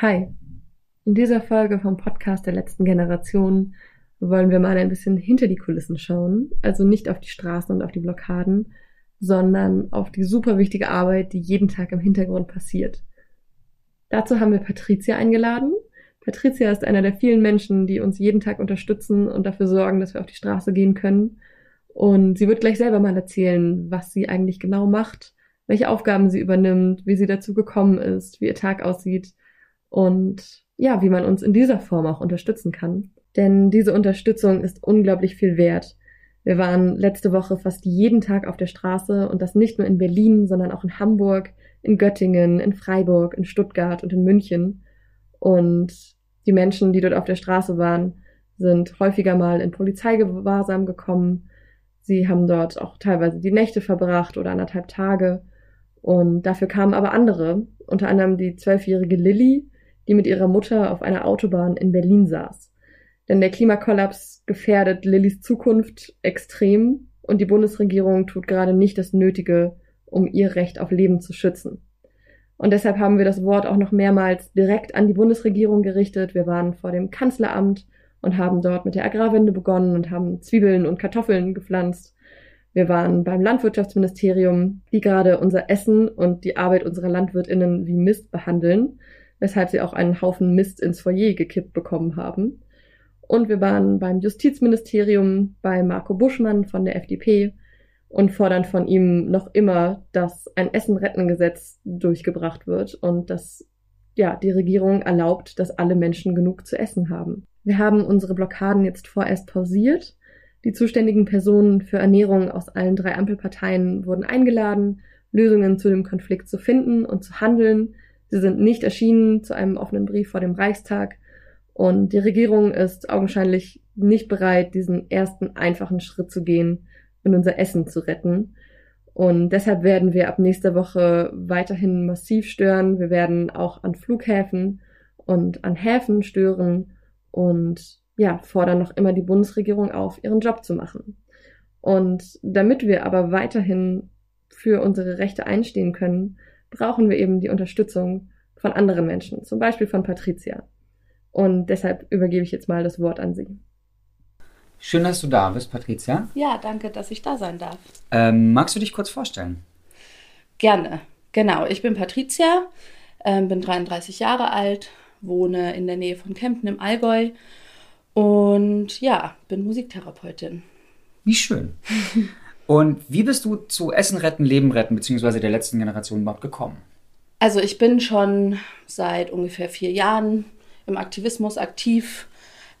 Hi. In dieser Folge vom Podcast der letzten Generation wollen wir mal ein bisschen hinter die Kulissen schauen. Also nicht auf die Straßen und auf die Blockaden, sondern auf die super wichtige Arbeit, die jeden Tag im Hintergrund passiert. Dazu haben wir Patricia eingeladen. Patricia ist einer der vielen Menschen, die uns jeden Tag unterstützen und dafür sorgen, dass wir auf die Straße gehen können. Und sie wird gleich selber mal erzählen, was sie eigentlich genau macht, welche Aufgaben sie übernimmt, wie sie dazu gekommen ist, wie ihr Tag aussieht und ja, wie man uns in dieser Form auch unterstützen kann. Denn diese Unterstützung ist unglaublich viel wert. Wir waren letzte Woche fast jeden Tag auf der Straße und das nicht nur in Berlin, sondern auch in Hamburg, in Göttingen, in Freiburg, in Stuttgart und in München. Und die Menschen, die dort auf der Straße waren, sind häufiger mal in Polizeigewahrsam gekommen. Sie haben dort auch teilweise die Nächte verbracht oder anderthalb Tage. Und dafür kamen aber andere, unter anderem die zwölfjährige Lilly, die mit ihrer Mutter auf einer Autobahn in Berlin saß. Denn der Klimakollaps gefährdet Lillys Zukunft extrem und die Bundesregierung tut gerade nicht das Nötige, um ihr Recht auf Leben zu schützen. Und deshalb haben wir das Wort auch noch mehrmals direkt an die Bundesregierung gerichtet. Wir waren vor dem Kanzleramt und haben dort mit der Agrarwende begonnen und haben Zwiebeln und Kartoffeln gepflanzt. Wir waren beim Landwirtschaftsministerium, die gerade unser Essen und die Arbeit unserer Landwirtinnen wie Mist behandeln weshalb sie auch einen Haufen Mist ins Foyer gekippt bekommen haben. Und wir waren beim Justizministerium bei Marco Buschmann von der FDP und fordern von ihm noch immer, dass ein Essen-Retten-Gesetz durchgebracht wird und dass ja, die Regierung erlaubt, dass alle Menschen genug zu essen haben. Wir haben unsere Blockaden jetzt vorerst pausiert. Die zuständigen Personen für Ernährung aus allen drei Ampelparteien wurden eingeladen, Lösungen zu dem Konflikt zu finden und zu handeln, Sie sind nicht erschienen zu einem offenen Brief vor dem Reichstag und die Regierung ist augenscheinlich nicht bereit, diesen ersten einfachen Schritt zu gehen und unser Essen zu retten. Und deshalb werden wir ab nächster Woche weiterhin massiv stören. Wir werden auch an Flughäfen und an Häfen stören und ja, fordern noch immer die Bundesregierung auf, ihren Job zu machen. Und damit wir aber weiterhin für unsere Rechte einstehen können, brauchen wir eben die Unterstützung von anderen Menschen, zum Beispiel von Patricia. Und deshalb übergebe ich jetzt mal das Wort an Sie. Schön, dass du da bist, Patricia. Ja, danke, dass ich da sein darf. Ähm, magst du dich kurz vorstellen? Gerne. Genau, ich bin Patricia, äh, bin 33 Jahre alt, wohne in der Nähe von Kempten im Allgäu und ja, bin Musiktherapeutin. Wie schön. Und wie bist du zu Essen retten, Leben retten, beziehungsweise der letzten Generation überhaupt gekommen? Also ich bin schon seit ungefähr vier Jahren im Aktivismus aktiv,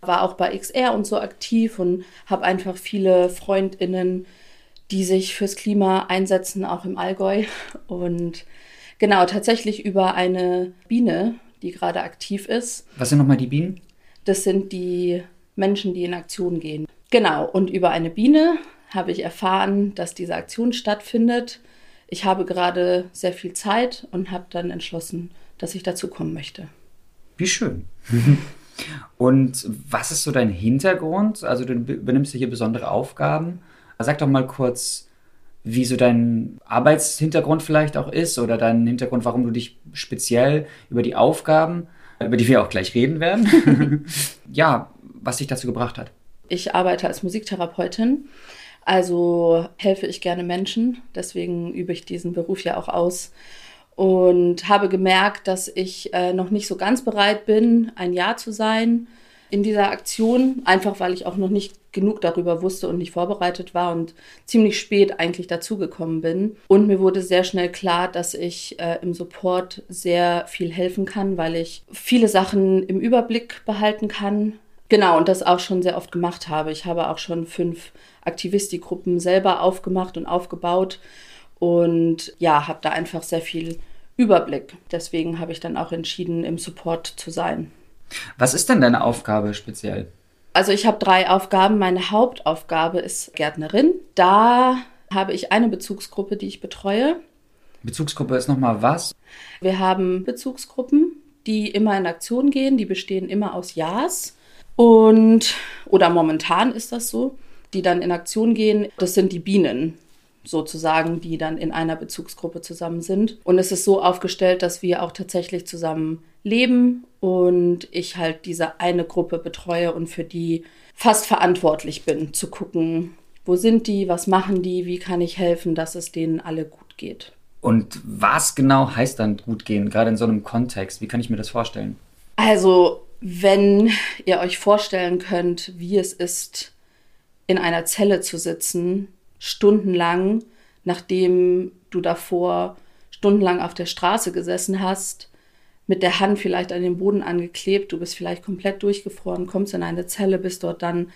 war auch bei XR und so aktiv und habe einfach viele Freundinnen, die sich fürs Klima einsetzen, auch im Allgäu. Und genau, tatsächlich über eine Biene, die gerade aktiv ist. Was sind nochmal die Bienen? Das sind die Menschen, die in Aktion gehen. Genau, und über eine Biene habe ich erfahren, dass diese Aktion stattfindet. Ich habe gerade sehr viel Zeit und habe dann entschlossen, dass ich dazu kommen möchte. Wie schön. Und was ist so dein Hintergrund? Also du übernimmst hier besondere Aufgaben. Sag doch mal kurz, wie so dein Arbeitshintergrund vielleicht auch ist oder dein Hintergrund, warum du dich speziell über die Aufgaben, über die wir auch gleich reden werden, ja, was dich dazu gebracht hat. Ich arbeite als Musiktherapeutin also helfe ich gerne Menschen, deswegen übe ich diesen Beruf ja auch aus und habe gemerkt, dass ich äh, noch nicht so ganz bereit bin, ein Ja zu sein in dieser Aktion, einfach weil ich auch noch nicht genug darüber wusste und nicht vorbereitet war und ziemlich spät eigentlich dazugekommen bin. Und mir wurde sehr schnell klar, dass ich äh, im Support sehr viel helfen kann, weil ich viele Sachen im Überblick behalten kann. Genau, und das auch schon sehr oft gemacht habe. Ich habe auch schon fünf Aktivisti-Gruppen selber aufgemacht und aufgebaut und ja, habe da einfach sehr viel Überblick. Deswegen habe ich dann auch entschieden, im Support zu sein. Was ist denn deine Aufgabe speziell? Also ich habe drei Aufgaben. Meine Hauptaufgabe ist Gärtnerin. Da habe ich eine Bezugsgruppe, die ich betreue. Bezugsgruppe ist nochmal was? Wir haben Bezugsgruppen, die immer in Aktion gehen. Die bestehen immer aus Ja's. Und, oder momentan ist das so die dann in Aktion gehen, das sind die Bienen. sozusagen, die dann in einer Bezugsgruppe zusammen sind. Und es ist so aufgestellt, dass wir auch tatsächlich zusammen leben und ich halt diese eine Gruppe betreue und für die fast verantwortlich bin, zu gucken, wo sind die, was machen die, wie kann ich helfen, dass es denen alle gut geht. Und was genau heißt dann gut gehen, gerade in so einem Kontext? Wie kann ich mir das vorstellen? Also, wenn ihr euch vorstellen könnt, wie es ist, in einer Zelle zu sitzen, stundenlang, nachdem du davor stundenlang auf der Straße gesessen hast, mit der Hand vielleicht an den Boden angeklebt, du bist vielleicht komplett durchgefroren, kommst in eine Zelle, bist dort dann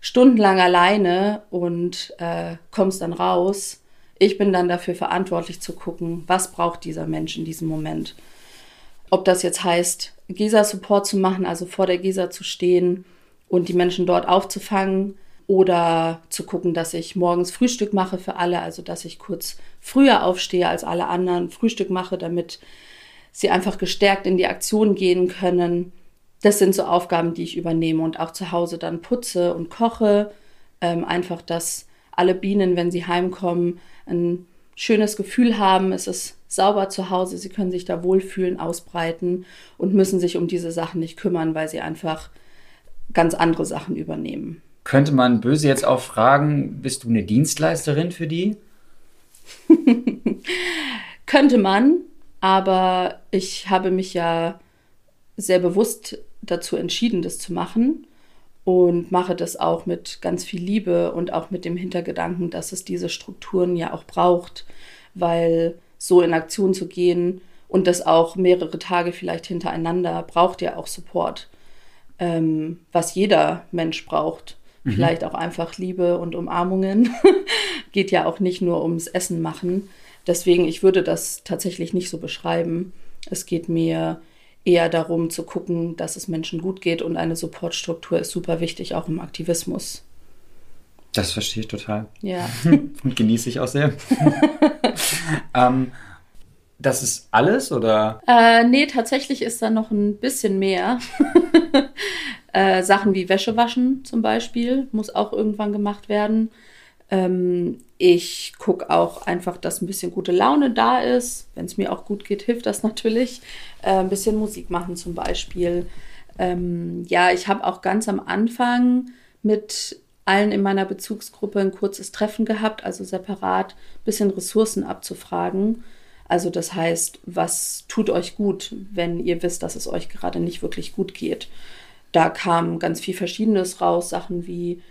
stundenlang alleine und äh, kommst dann raus. Ich bin dann dafür verantwortlich zu gucken, was braucht dieser Mensch in diesem Moment. Ob das jetzt heißt, GESA-Support zu machen, also vor der GESA zu stehen und die Menschen dort aufzufangen, oder zu gucken, dass ich morgens Frühstück mache für alle, also dass ich kurz früher aufstehe als alle anderen, Frühstück mache, damit sie einfach gestärkt in die Aktion gehen können. Das sind so Aufgaben, die ich übernehme und auch zu Hause dann putze und koche. Ähm, einfach, dass alle Bienen, wenn sie heimkommen, ein schönes Gefühl haben. Es ist sauber zu Hause, sie können sich da wohlfühlen, ausbreiten und müssen sich um diese Sachen nicht kümmern, weil sie einfach ganz andere Sachen übernehmen. Könnte man böse jetzt auch fragen, bist du eine Dienstleisterin für die? Könnte man, aber ich habe mich ja sehr bewusst dazu entschieden, das zu machen und mache das auch mit ganz viel Liebe und auch mit dem Hintergedanken, dass es diese Strukturen ja auch braucht, weil so in Aktion zu gehen und das auch mehrere Tage vielleicht hintereinander braucht ja auch Support, ähm, was jeder Mensch braucht. Mhm. Vielleicht auch einfach Liebe und Umarmungen. Geht ja auch nicht nur ums Essen machen. Deswegen, ich würde das tatsächlich nicht so beschreiben. Es geht mir eher darum zu gucken, dass es Menschen gut geht und eine Supportstruktur ist super wichtig, auch im Aktivismus. Das verstehe ich total. Ja. und genieße ich auch sehr. ähm, das ist alles oder? Äh, nee, tatsächlich ist da noch ein bisschen mehr. Äh, Sachen wie Wäsche waschen zum Beispiel muss auch irgendwann gemacht werden. Ähm, ich gucke auch einfach, dass ein bisschen gute Laune da ist. Wenn es mir auch gut geht, hilft das natürlich. Äh, ein bisschen Musik machen zum Beispiel. Ähm, ja, ich habe auch ganz am Anfang mit allen in meiner Bezugsgruppe ein kurzes Treffen gehabt, also separat ein bisschen Ressourcen abzufragen. Also das heißt, was tut euch gut, wenn ihr wisst, dass es euch gerade nicht wirklich gut geht da kam ganz viel Verschiedenes raus, Sachen wie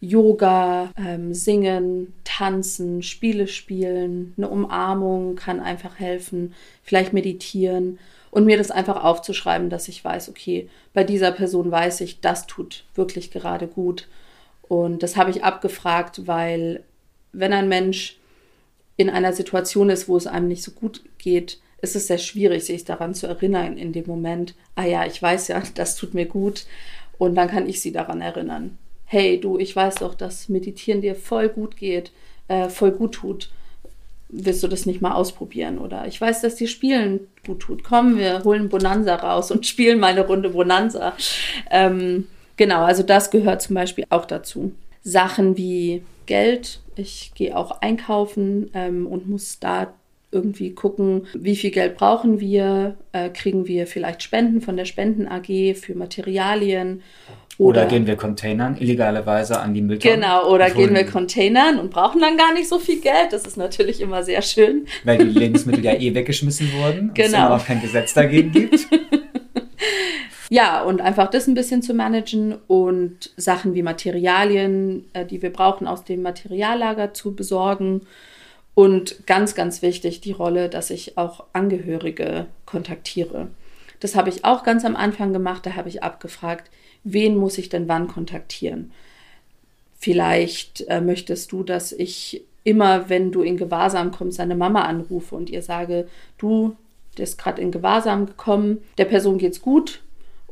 Yoga, ähm, Singen, Tanzen, Spiele spielen, eine Umarmung kann einfach helfen, vielleicht meditieren und mir das einfach aufzuschreiben, dass ich weiß, okay, bei dieser Person weiß ich, das tut wirklich gerade gut. Und das habe ich abgefragt, weil wenn ein Mensch in einer Situation ist, wo es einem nicht so gut geht, ist es sehr schwierig, sich daran zu erinnern in dem Moment, ah ja, ich weiß ja, das tut mir gut und dann kann ich sie daran erinnern. Hey, du, ich weiß doch, dass Meditieren dir voll gut geht, äh, voll gut tut. Willst du das nicht mal ausprobieren? Oder ich weiß, dass dir Spielen gut tut. Komm, wir holen Bonanza raus und spielen mal eine Runde Bonanza. Ähm, genau, also das gehört zum Beispiel auch dazu. Sachen wie Geld. Ich gehe auch einkaufen ähm, und muss da irgendwie gucken, wie viel Geld brauchen wir, äh, kriegen wir vielleicht Spenden von der Spenden AG für Materialien. Oder, oder gehen wir Containern illegalerweise an die Mülltonnen? Genau, oder gehen wir Containern und brauchen dann gar nicht so viel Geld. Das ist natürlich immer sehr schön. Weil die Lebensmittel ja eh weggeschmissen wurden genau. es immer auch kein Gesetz dagegen gibt. ja, und einfach das ein bisschen zu managen und Sachen wie Materialien, äh, die wir brauchen, aus dem Materiallager zu besorgen und ganz, ganz wichtig die Rolle, dass ich auch Angehörige kontaktiere. Das habe ich auch ganz am Anfang gemacht. Da habe ich abgefragt, wen muss ich denn wann kontaktieren? Vielleicht äh, möchtest du, dass ich immer, wenn du in Gewahrsam kommst, deine Mama anrufe und ihr sage, du, der ist gerade in Gewahrsam gekommen, der Person geht's gut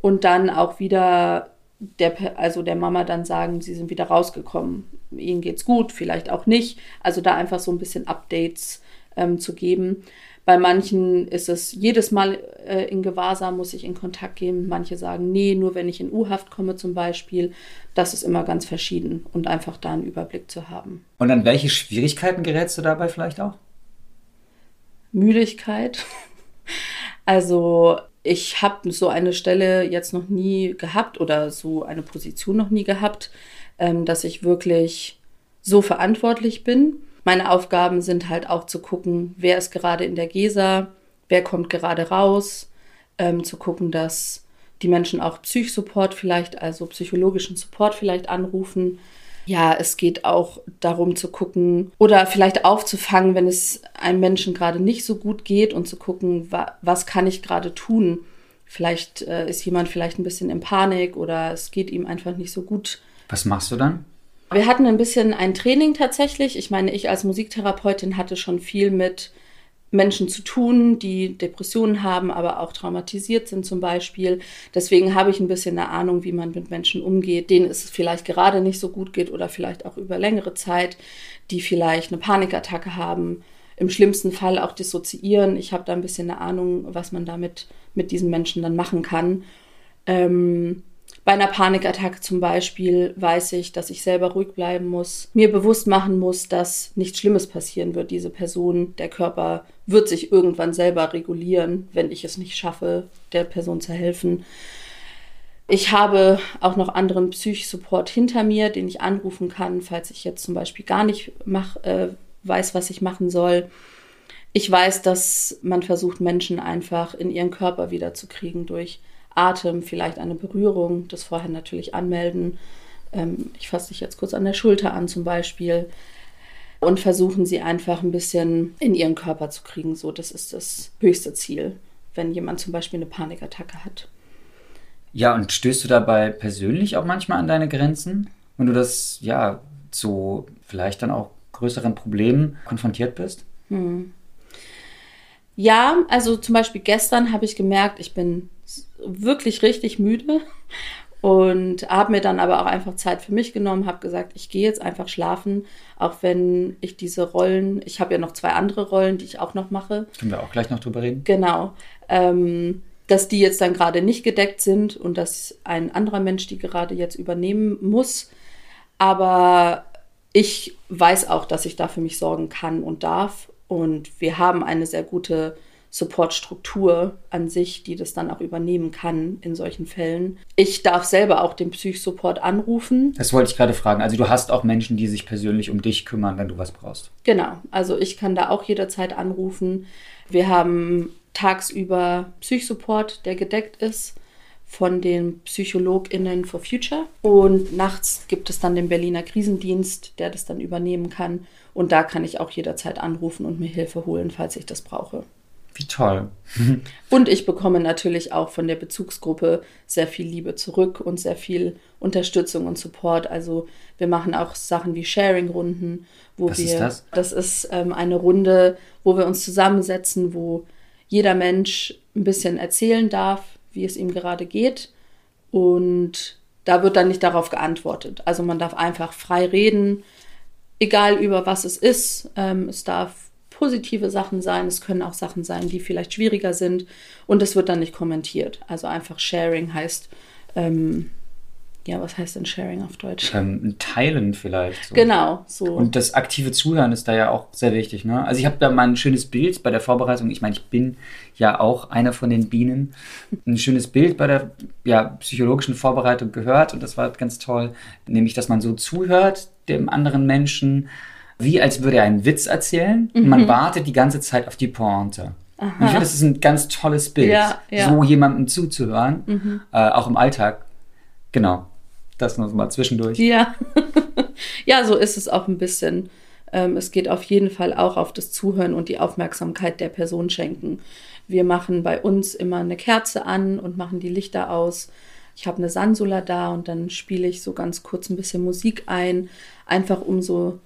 und dann auch wieder der, also der Mama dann sagen, sie sind wieder rausgekommen ihnen geht's gut, vielleicht auch nicht. Also da einfach so ein bisschen Updates ähm, zu geben. Bei manchen ist es jedes Mal äh, in Gewahrsam, muss ich in Kontakt gehen. Manche sagen, nee, nur wenn ich in U-Haft komme zum Beispiel. Das ist immer ganz verschieden und einfach da einen Überblick zu haben. Und an welche Schwierigkeiten gerätst du dabei vielleicht auch? Müdigkeit. Also ich habe so eine Stelle jetzt noch nie gehabt oder so eine Position noch nie gehabt, ähm, dass ich wirklich so verantwortlich bin. Meine Aufgaben sind halt auch zu gucken, wer ist gerade in der GESA, wer kommt gerade raus, ähm, zu gucken, dass die Menschen auch Psychsupport vielleicht, also psychologischen Support vielleicht anrufen. Ja, es geht auch darum zu gucken oder vielleicht aufzufangen, wenn es einem Menschen gerade nicht so gut geht und zu gucken, wa was kann ich gerade tun. Vielleicht äh, ist jemand vielleicht ein bisschen in Panik oder es geht ihm einfach nicht so gut. Was machst du dann? Wir hatten ein bisschen ein Training tatsächlich. Ich meine, ich als Musiktherapeutin hatte schon viel mit Menschen zu tun, die Depressionen haben, aber auch traumatisiert sind zum Beispiel. Deswegen habe ich ein bisschen eine Ahnung, wie man mit Menschen umgeht, denen es vielleicht gerade nicht so gut geht oder vielleicht auch über längere Zeit, die vielleicht eine Panikattacke haben, im schlimmsten Fall auch dissoziieren. Ich habe da ein bisschen eine Ahnung, was man damit mit diesen Menschen dann machen kann. Ähm, bei einer Panikattacke zum Beispiel weiß ich, dass ich selber ruhig bleiben muss, mir bewusst machen muss, dass nichts Schlimmes passieren wird. Diese Person, der Körper wird sich irgendwann selber regulieren, wenn ich es nicht schaffe, der Person zu helfen. Ich habe auch noch anderen Psych-Support hinter mir, den ich anrufen kann, falls ich jetzt zum Beispiel gar nicht mach, äh, weiß, was ich machen soll. Ich weiß, dass man versucht, Menschen einfach in ihren Körper wiederzukriegen durch Atem, vielleicht eine Berührung, das vorher natürlich anmelden. Ähm, ich fasse dich jetzt kurz an der Schulter an zum Beispiel und versuchen sie einfach ein bisschen in ihren Körper zu kriegen. So, das ist das höchste Ziel, wenn jemand zum Beispiel eine Panikattacke hat. Ja, und stößt du dabei persönlich auch manchmal an deine Grenzen, wenn du das ja so vielleicht dann auch größeren Problemen konfrontiert bist? Hm. Ja, also zum Beispiel gestern habe ich gemerkt, ich bin wirklich richtig müde und habe mir dann aber auch einfach Zeit für mich genommen, habe gesagt, ich gehe jetzt einfach schlafen, auch wenn ich diese Rollen, ich habe ja noch zwei andere Rollen, die ich auch noch mache. Können wir auch gleich noch drüber reden? Genau. Ähm, dass die jetzt dann gerade nicht gedeckt sind und dass ein anderer Mensch die gerade jetzt übernehmen muss. Aber ich weiß auch, dass ich da für mich sorgen kann und darf. Und wir haben eine sehr gute Supportstruktur an sich, die das dann auch übernehmen kann in solchen Fällen. Ich darf selber auch den Psychsupport anrufen. Das wollte ich gerade fragen. Also du hast auch Menschen, die sich persönlich um dich kümmern, wenn du was brauchst. Genau. Also ich kann da auch jederzeit anrufen. Wir haben tagsüber Psychsupport, der gedeckt ist von den PsychologInnen for Future. Und nachts gibt es dann den Berliner Krisendienst, der das dann übernehmen kann. Und da kann ich auch jederzeit anrufen und mir Hilfe holen, falls ich das brauche. Wie toll. und ich bekomme natürlich auch von der Bezugsgruppe sehr viel Liebe zurück und sehr viel Unterstützung und Support. Also wir machen auch Sachen wie Sharing-Runden, wo Was wir. Ist das? das ist ähm, eine Runde, wo wir uns zusammensetzen, wo jeder Mensch ein bisschen erzählen darf, wie es ihm gerade geht. Und da wird dann nicht darauf geantwortet. Also man darf einfach frei reden, egal über was es ist. Ähm, es darf positive Sachen sein, es können auch Sachen sein, die vielleicht schwieriger sind und es wird dann nicht kommentiert. Also einfach Sharing heißt, ähm, ja, was heißt denn Sharing auf Deutsch? Ähm, teilen vielleicht. So. Genau, so. Und das aktive Zuhören ist da ja auch sehr wichtig. Ne? Also ich habe da mal ein schönes Bild bei der Vorbereitung. Ich meine, ich bin ja auch einer von den Bienen. Ein schönes Bild bei der ja, psychologischen Vorbereitung gehört und das war ganz toll. Nämlich, dass man so zuhört dem anderen Menschen wie als würde er einen Witz erzählen mhm. und man mhm. wartet die ganze Zeit auf die Pointe. Und ich finde, das ist ein ganz tolles Bild, ja, ja. so jemandem zuzuhören, mhm. äh, auch im Alltag. Genau, das noch mal zwischendurch. Ja, ja, so ist es auch ein bisschen. Ähm, es geht auf jeden Fall auch auf das Zuhören und die Aufmerksamkeit der Person schenken. Wir machen bei uns immer eine Kerze an und machen die Lichter aus. Ich habe eine Sansula da und dann spiele ich so ganz kurz ein bisschen Musik ein, einfach um so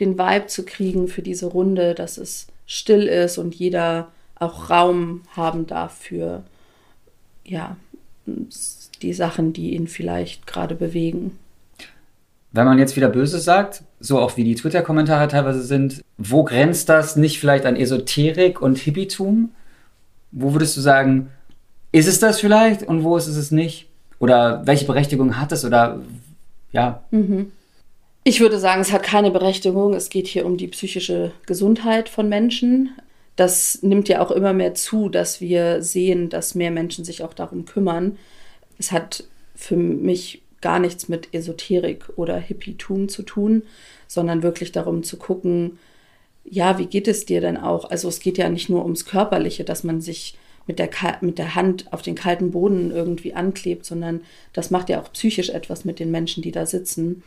den Vibe zu kriegen für diese Runde, dass es still ist und jeder auch Raum haben darf für ja, die Sachen, die ihn vielleicht gerade bewegen. wenn man jetzt wieder Böses sagt, so auch wie die Twitter-Kommentare teilweise sind, wo grenzt das nicht vielleicht an Esoterik und Hippietum? Wo würdest du sagen, ist es das vielleicht und wo ist es es nicht? Oder welche Berechtigung hat es? Oder ja. Mhm. Ich würde sagen, es hat keine Berechtigung. Es geht hier um die psychische Gesundheit von Menschen. Das nimmt ja auch immer mehr zu, dass wir sehen, dass mehr Menschen sich auch darum kümmern. Es hat für mich gar nichts mit Esoterik oder Hippietum zu tun, sondern wirklich darum zu gucken, ja, wie geht es dir denn auch? Also es geht ja nicht nur ums Körperliche, dass man sich mit der, mit der Hand auf den kalten Boden irgendwie anklebt, sondern das macht ja auch psychisch etwas mit den Menschen, die da sitzen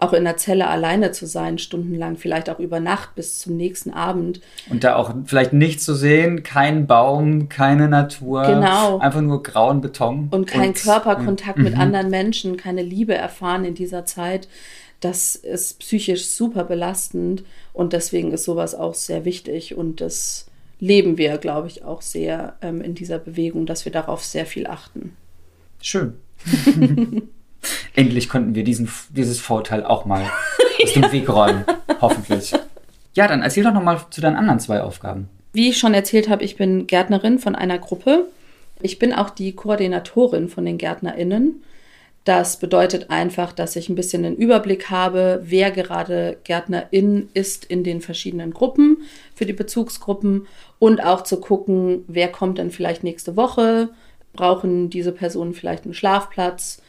auch in der Zelle alleine zu sein, stundenlang, vielleicht auch über Nacht bis zum nächsten Abend. Und da auch vielleicht nichts zu sehen, kein Baum, keine Natur. Genau. Einfach nur grauen Beton. Und kein und, Körperkontakt mit mhm. anderen Menschen, keine Liebe erfahren in dieser Zeit. Das ist psychisch super belastend und deswegen ist sowas auch sehr wichtig und das leben wir, glaube ich, auch sehr ähm, in dieser Bewegung, dass wir darauf sehr viel achten. Schön. Endlich konnten wir diesen, dieses Vorteil auch mal aus dem Weg räumen. Hoffentlich. Ja, dann erzähl doch nochmal zu deinen anderen zwei Aufgaben. Wie ich schon erzählt habe, ich bin Gärtnerin von einer Gruppe. Ich bin auch die Koordinatorin von den GärtnerInnen. Das bedeutet einfach, dass ich ein bisschen den Überblick habe, wer gerade Gärtnerin ist in den verschiedenen Gruppen für die Bezugsgruppen und auch zu gucken, wer kommt dann vielleicht nächste Woche, brauchen diese Personen vielleicht einen Schlafplatz,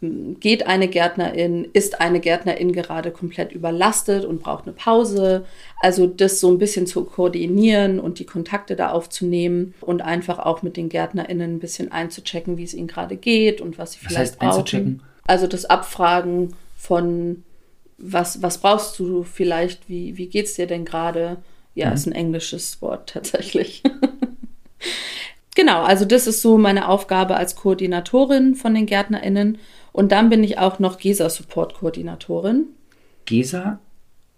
geht eine Gärtnerin, ist eine Gärtnerin gerade komplett überlastet und braucht eine Pause. Also das so ein bisschen zu koordinieren und die Kontakte da aufzunehmen und einfach auch mit den Gärtnerinnen ein bisschen einzuchecken, wie es ihnen gerade geht und was sie was vielleicht heißt brauchen. Einzuchecken? Also das Abfragen von was, was brauchst du vielleicht, wie, wie es dir denn gerade? Ja, mhm. ist ein englisches Wort tatsächlich. genau, also das ist so meine Aufgabe als Koordinatorin von den GärtnerInnen. Und dann bin ich auch noch GESA-Support-Koordinatorin. GESA?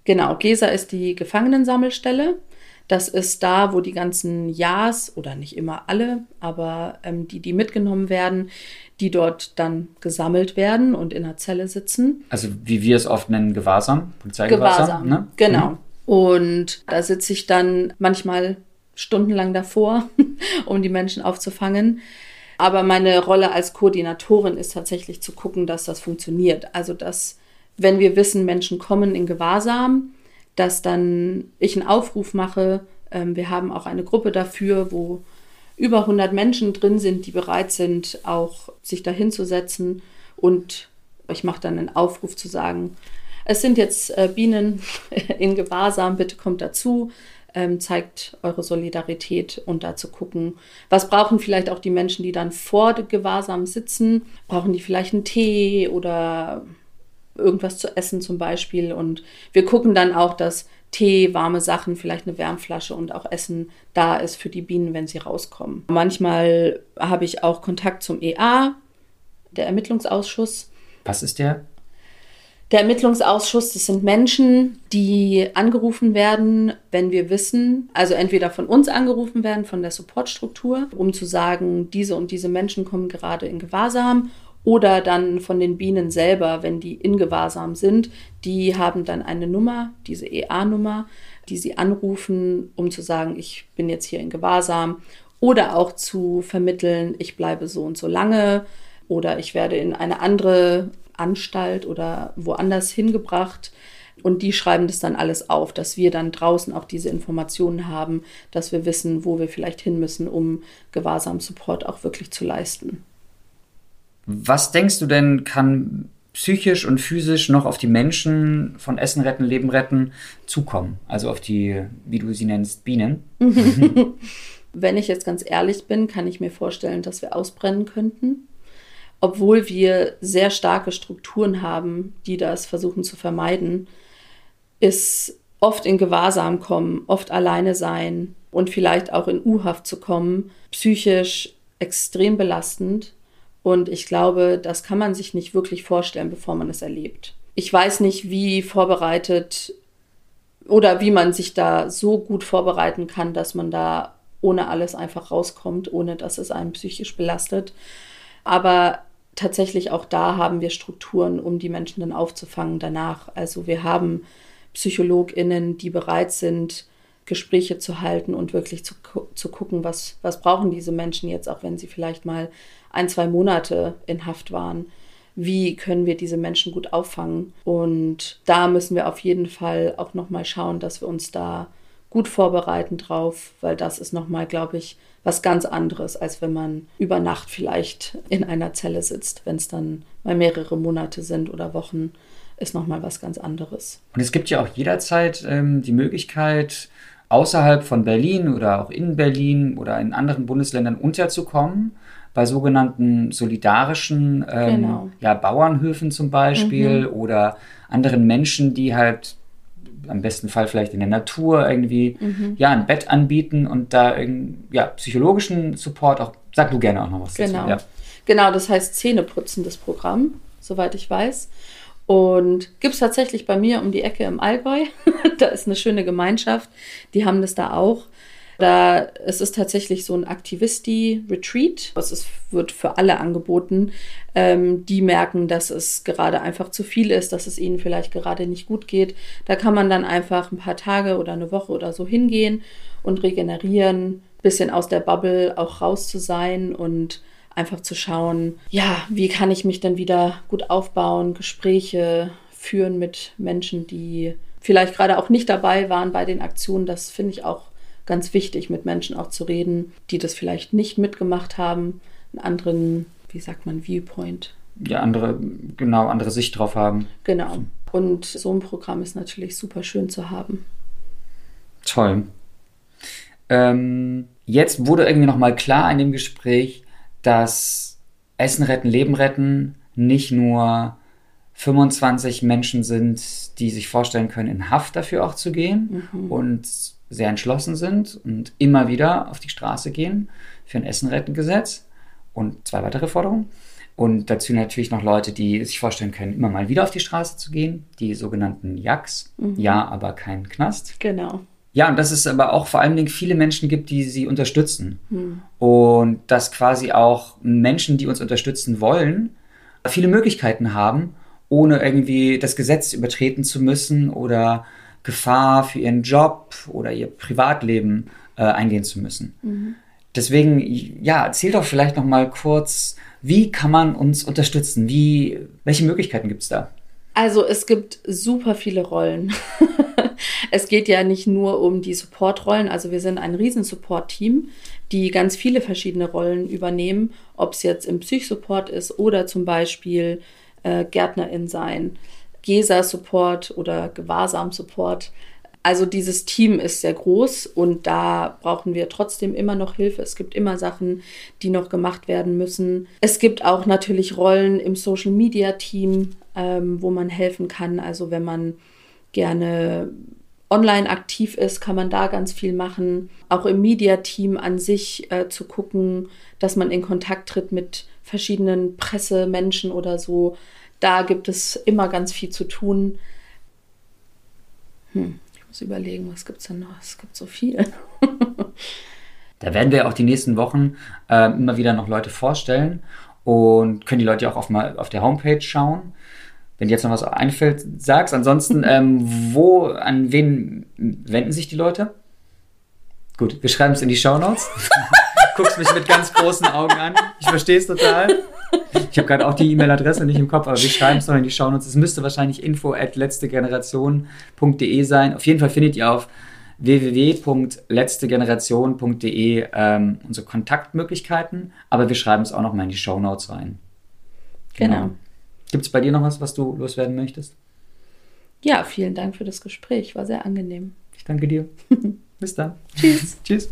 Genau, GESA ist die Gefangenensammelstelle. Das ist da, wo die ganzen Ja's oder nicht immer alle, aber ähm, die, die mitgenommen werden, die dort dann gesammelt werden und in der Zelle sitzen. Also wie wir es oft nennen, Gewahrsam, Polizeigewahrsam. Gewahrsam, ne? genau. Mhm. Und da sitze ich dann manchmal stundenlang davor, um die Menschen aufzufangen. Aber meine Rolle als Koordinatorin ist tatsächlich zu gucken, dass das funktioniert. Also, dass, wenn wir wissen, Menschen kommen in Gewahrsam, dass dann ich einen Aufruf mache. Ähm, wir haben auch eine Gruppe dafür, wo über 100 Menschen drin sind, die bereit sind, auch sich dahin zu setzen. Und ich mache dann einen Aufruf zu sagen, es sind jetzt äh, Bienen in Gewahrsam, bitte kommt dazu ähm, zeigt eure Solidarität und dazu gucken, was brauchen vielleicht auch die Menschen, die dann vor Gewahrsam sitzen. Brauchen die vielleicht einen Tee oder irgendwas zu essen zum Beispiel. Und wir gucken dann auch, dass Tee, warme Sachen, vielleicht eine Wärmflasche und auch Essen da ist für die Bienen, wenn sie rauskommen. Manchmal habe ich auch Kontakt zum EA, der Ermittlungsausschuss. Was ist der? Der Ermittlungsausschuss, das sind Menschen, die angerufen werden, wenn wir wissen, also entweder von uns angerufen werden, von der Supportstruktur, um zu sagen, diese und diese Menschen kommen gerade in Gewahrsam oder dann von den Bienen selber, wenn die in Gewahrsam sind, die haben dann eine Nummer, diese EA-Nummer, die sie anrufen, um zu sagen, ich bin jetzt hier in Gewahrsam oder auch zu vermitteln, ich bleibe so und so lange oder ich werde in eine andere Anstalt oder woanders hingebracht. Und die schreiben das dann alles auf, dass wir dann draußen auch diese Informationen haben, dass wir wissen, wo wir vielleicht hin müssen, um Gewahrsam-Support auch wirklich zu leisten. Was denkst du denn, kann psychisch und physisch noch auf die Menschen von Essen retten, Leben retten zukommen? Also auf die, wie du sie nennst, Bienen? Wenn ich jetzt ganz ehrlich bin, kann ich mir vorstellen, dass wir ausbrennen könnten obwohl wir sehr starke Strukturen haben, die das versuchen zu vermeiden, ist oft in Gewahrsam kommen, oft alleine sein und vielleicht auch in U-Haft zu kommen, psychisch extrem belastend. Und ich glaube, das kann man sich nicht wirklich vorstellen, bevor man es erlebt. Ich weiß nicht, wie vorbereitet oder wie man sich da so gut vorbereiten kann, dass man da ohne alles einfach rauskommt, ohne dass es einen psychisch belastet. Aber tatsächlich auch da haben wir Strukturen, um die Menschen dann aufzufangen danach. Also wir haben PsychologInnen, die bereit sind, Gespräche zu halten und wirklich zu, zu gucken, was, was brauchen diese Menschen jetzt, auch wenn sie vielleicht mal ein, zwei Monate in Haft waren. Wie können wir diese Menschen gut auffangen? Und da müssen wir auf jeden Fall auch nochmal schauen, dass wir uns da gut vorbereiten drauf, weil das ist nochmal, glaube ich, was ganz anderes, als wenn man über Nacht vielleicht in einer Zelle sitzt, wenn es dann mal mehrere Monate sind oder Wochen ist nochmal was ganz anderes. Und es gibt ja auch jederzeit ähm, die Möglichkeit, außerhalb von Berlin oder auch in Berlin oder in anderen Bundesländern unterzukommen, bei sogenannten solidarischen ähm, genau. ja, Bauernhöfen zum Beispiel mhm. oder anderen Menschen, die halt am besten Fall vielleicht in der Natur irgendwie mhm. ja ein Bett anbieten und da ja, psychologischen Support auch. Sag du gerne auch noch was genau. dazu. Ja. Genau, das heißt Zähneputzen, das Programm, soweit ich weiß. Und gibt es tatsächlich bei mir um die Ecke im Allgäu. da ist eine schöne Gemeinschaft. Die haben das da auch. Da es ist tatsächlich so ein Aktivisti-Retreat. Ist, wird für alle angeboten, ähm, die merken, dass es gerade einfach zu viel ist, dass es ihnen vielleicht gerade nicht gut geht. Da kann man dann einfach ein paar Tage oder eine Woche oder so hingehen und regenerieren, bisschen aus der Bubble auch raus zu sein und einfach zu schauen, ja, wie kann ich mich dann wieder gut aufbauen, Gespräche führen mit Menschen, die vielleicht gerade auch nicht dabei waren bei den Aktionen. Das finde ich auch ganz wichtig, mit Menschen auch zu reden, die das vielleicht nicht mitgemacht haben, einen anderen, wie sagt man, Viewpoint. Ja, andere, genau, andere Sicht drauf haben. Genau. Und so ein Programm ist natürlich super schön zu haben. Toll. Ähm, jetzt wurde irgendwie nochmal klar in dem Gespräch, dass Essen retten, Leben retten nicht nur 25 Menschen sind, die sich vorstellen können, in Haft dafür auch zu gehen mhm. und sehr entschlossen sind und immer wieder auf die Straße gehen für ein Essen retten Gesetz und zwei weitere Forderungen. Und dazu natürlich noch Leute, die sich vorstellen können, immer mal wieder auf die Straße zu gehen, die sogenannten Jacks. Mhm. Ja, aber kein Knast. Genau. Ja, und dass es aber auch vor allen Dingen viele Menschen gibt, die sie unterstützen. Hm. Und dass quasi auch Menschen, die uns unterstützen wollen, viele Möglichkeiten haben, ohne irgendwie das Gesetz übertreten zu müssen oder Gefahr für ihren Job oder ihr Privatleben äh, eingehen zu müssen. Mhm. Deswegen, ja, erzähl doch vielleicht noch mal kurz, wie kann man uns unterstützen? Wie, welche Möglichkeiten gibt es da? Also es gibt super viele Rollen. es geht ja nicht nur um die Support-Rollen. Also wir sind ein riesen Support-Team, die ganz viele verschiedene Rollen übernehmen, ob es jetzt im Psychsupport ist oder zum Beispiel äh, Gärtnerin sein, GESA-Support oder Gewahrsam-Support. Also dieses Team ist sehr groß und da brauchen wir trotzdem immer noch Hilfe. Es gibt immer Sachen, die noch gemacht werden müssen. Es gibt auch natürlich Rollen im Social-Media-Team, ähm, wo man helfen kann. Also wenn man gerne online aktiv ist, kann man da ganz viel machen. Auch im Media-Team an sich äh, zu gucken, dass man in Kontakt tritt mit verschiedenen Pressemenschen oder so. Da gibt es immer ganz viel zu tun. Hm, ich muss überlegen, was gibt es denn noch? Es gibt so viel. da werden wir auch die nächsten Wochen äh, immer wieder noch Leute vorstellen und können die Leute auch auf, mal auf der Homepage schauen. Wenn dir jetzt noch was einfällt, sag's. Ansonsten, ähm, wo, an wen wenden sich die Leute? Gut, wir schreiben es in die Show Notes. Guckst mich mit ganz großen Augen an. Ich verstehe es total. Ich habe gerade auch die E-Mail-Adresse nicht im Kopf, aber wir schreiben es noch in die Shownotes. Es müsste wahrscheinlich info at letztegeneration.de sein. Auf jeden Fall findet ihr auf www.letztegeneration.de ähm, unsere Kontaktmöglichkeiten, aber wir schreiben es auch noch mal in die Shownotes rein. Genau. genau. Gibt es bei dir noch was, was du loswerden möchtest? Ja, vielen Dank für das Gespräch. War sehr angenehm. Ich danke dir. Bis dann. Tschüss. Tschüss.